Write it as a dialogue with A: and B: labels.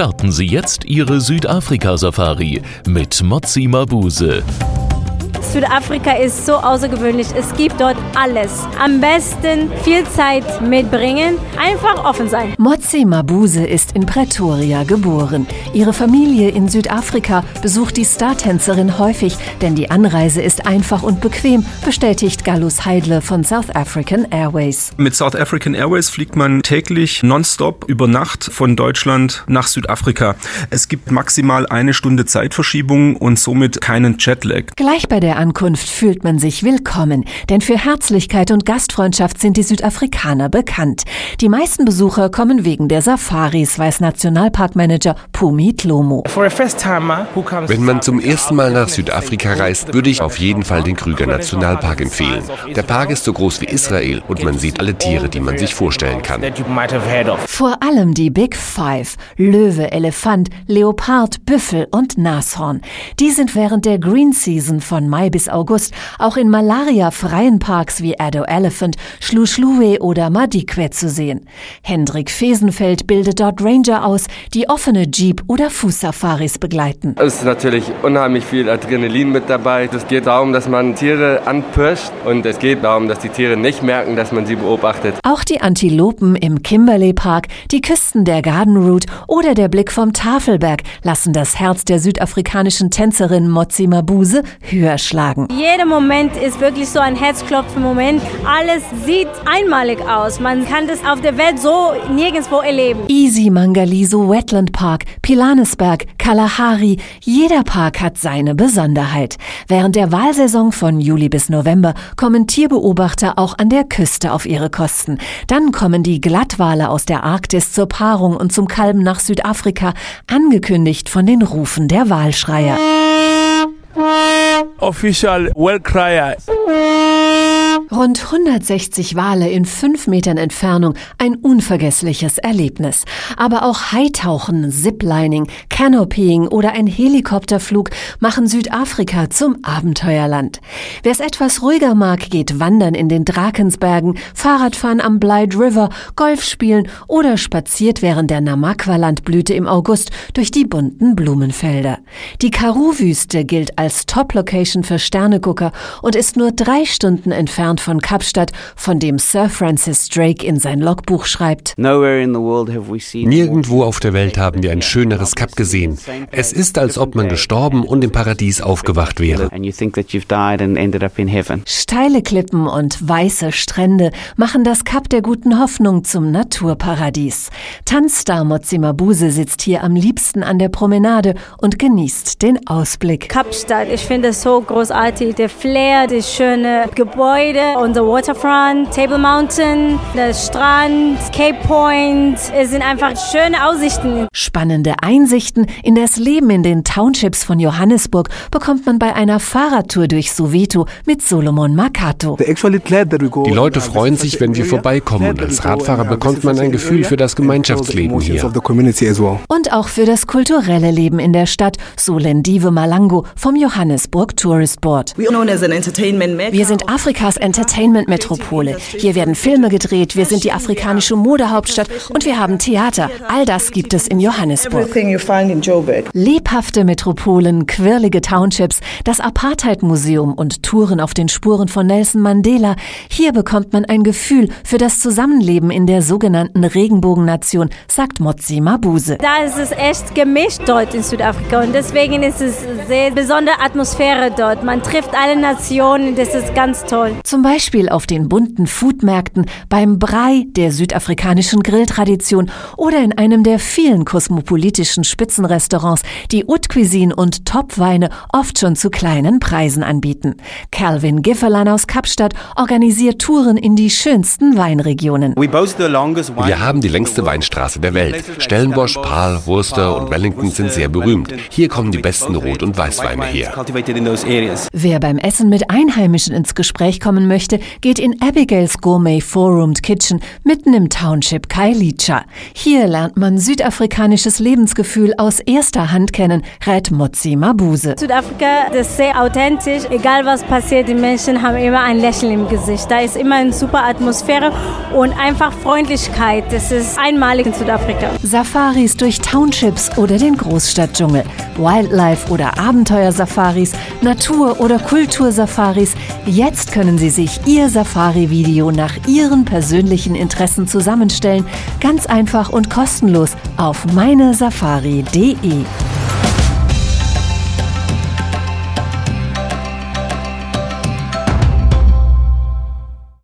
A: Starten Sie jetzt Ihre Südafrika-Safari mit Mozzi Mabuse.
B: Südafrika ist so außergewöhnlich. Es gibt dort alles. Am besten viel Zeit mitbringen, einfach offen sein.
C: Motsi Mabuse ist in Pretoria geboren. Ihre Familie in Südafrika besucht die Startänzerin häufig, denn die Anreise ist einfach und bequem, bestätigt Gallus Heidle von South African Airways.
D: Mit South African Airways fliegt man täglich nonstop über Nacht von Deutschland nach Südafrika. Es gibt maximal eine Stunde Zeitverschiebung und somit keinen Jetlag.
C: Gleich bei der Ankunft fühlt man sich willkommen, denn für Herzlichkeit und Gastfreundschaft sind die Südafrikaner bekannt. Die meisten Besucher kommen wegen der Safaris, weiß Nationalparkmanager Pumit Lomo.
E: Wenn man zum ersten Mal nach Südafrika reist, würde ich auf jeden Fall den Krüger Nationalpark empfehlen. Der Park ist so groß wie Israel und man sieht alle Tiere, die man sich vorstellen kann.
C: Vor allem die Big Five: Löwe, Elefant, Leopard, Büffel und Nashorn. Die sind während der Green Season von Mai bis August auch in malariafreien Parks wie Addo Elephant, Schluschluwe oder Madikwe zu sehen. Hendrik Fesenfeld bildet dort Ranger aus, die offene Jeep- oder Fußsafaris begleiten.
F: Es ist natürlich unheimlich viel Adrenalin mit dabei. Es geht darum, dass man Tiere anpirscht und es geht darum, dass die Tiere nicht merken, dass man sie beobachtet.
C: Auch die Antilopen im Kimberley Park, die Küsten der Garden Route oder der Blick vom Tafelberg lassen das Herz der südafrikanischen Tänzerin Motsi Mabuse höher schlagen.
B: Jeder Moment ist wirklich so ein Herzklopfen-Moment. Alles sieht einmalig aus. Man kann das auf der Welt so nirgendwo erleben.
C: Easy Mangaliso Wetland Park, Pilanesberg, Kalahari, jeder Park hat seine Besonderheit. Während der Wahlsaison von Juli bis November kommen Tierbeobachter auch an der Küste auf ihre Kosten. Dann kommen die Glattwale aus der Arktis zur Paarung und zum Kalben nach Südafrika, angekündigt von den Rufen der Wahlschreier.
G: Official Well Crier.
C: Rund 160 Wale in fünf Metern Entfernung, ein unvergessliches Erlebnis. Aber auch Haitauchen, Ziplining, Canopying oder ein Helikopterflug machen Südafrika zum Abenteuerland. Wer es etwas ruhiger mag, geht wandern in den Drakensbergen, Fahrradfahren am Blythe River, Golf spielen oder spaziert während der Namakwa-Landblüte im August durch die bunten Blumenfelder. Die Karoo-Wüste gilt als Top-Location für Sternegucker und ist nur drei Stunden entfernt von Kapstadt, von dem Sir Francis Drake in sein Logbuch schreibt.
E: Nirgendwo auf der Welt haben wir ein schöneres Kap gesehen. Es ist, als ob man gestorben und im Paradies aufgewacht wäre.
C: Steile Klippen und weiße Strände machen das Kap der guten Hoffnung zum Naturparadies. Tanzstar Motsi Mabuse sitzt hier am liebsten an der Promenade und genießt den Ausblick.
B: Kapstadt, ich finde es so großartig. Der Flair, die schöne Gebäude und der Waterfront, Table Mountain, der Strand, Cape Point. Es sind einfach schöne Aussichten.
C: Spannende Einsichten in das Leben in den Townships von Johannesburg bekommt man bei einer Fahrradtour durch Soweto mit Solomon Makato.
E: Die Leute freuen sich, wenn wir vorbeikommen und als Radfahrer bekommt man ein Gefühl für das Gemeinschaftsleben hier.
C: Und auch für das kulturelle Leben in der Stadt, so Lendive Malango vom Johannesburg Tourist Board. Wir sind Afrikas Entertainment-Metropole. Hier werden Filme gedreht, wir sind die afrikanische Modehauptstadt und wir haben Theater. All das gibt es in Johannesburg. Lebhafte Metropolen, quirlige Townships, das Apartheid-Museum und Touren auf den Spuren von Nelson Mandela. Hier bekommt man ein Gefühl für das Zusammenleben in der sogenannten Regenbogennation, sagt Motsi Mabuse.
B: Da ist es echt gemischt dort in Südafrika und deswegen ist es eine sehr besondere Atmosphäre dort. Man trifft alle Nationen, das ist ganz toll.
C: Zum Beispiel auf den bunten Foodmärkten, beim Brei der südafrikanischen Grilltradition oder in einem der vielen kosmopolitischen Spitzenrestaurants, die Haute Cuisine und Topweine oft schon zu kleinen Preisen anbieten. Calvin Gifferlan aus Kapstadt organisiert Touren in die schönsten Weinregionen.
E: Wir haben die längste Weinstraße der Welt. Stellenbosch, Paarl, Worcester und Wellington sind sehr berühmt. Hier kommen die besten Rot- und Weißweine her.
C: Wer beim Essen mit Einheimischen ins Gespräch kommen kommen möchte, geht in Abigail's Gourmet Four-Roomed Kitchen mitten im Township Kailicha. Hier lernt man südafrikanisches Lebensgefühl aus erster Hand kennen, rät Motsi Mabuse.
B: Südafrika ist sehr authentisch. Egal was passiert, die Menschen haben immer ein Lächeln im Gesicht. Da ist immer eine super Atmosphäre und einfach Freundlichkeit. Das ist einmalig in Südafrika.
C: Safaris durch Townships oder den Großstadtdschungel, Wildlife oder Abenteuersafaris, Natur- oder Kultursafaris. Jetzt können Sie sich Ihr Safari-Video nach Ihren persönlichen Interessen zusammenstellen. Ganz einfach und kostenlos auf meinesafari.de.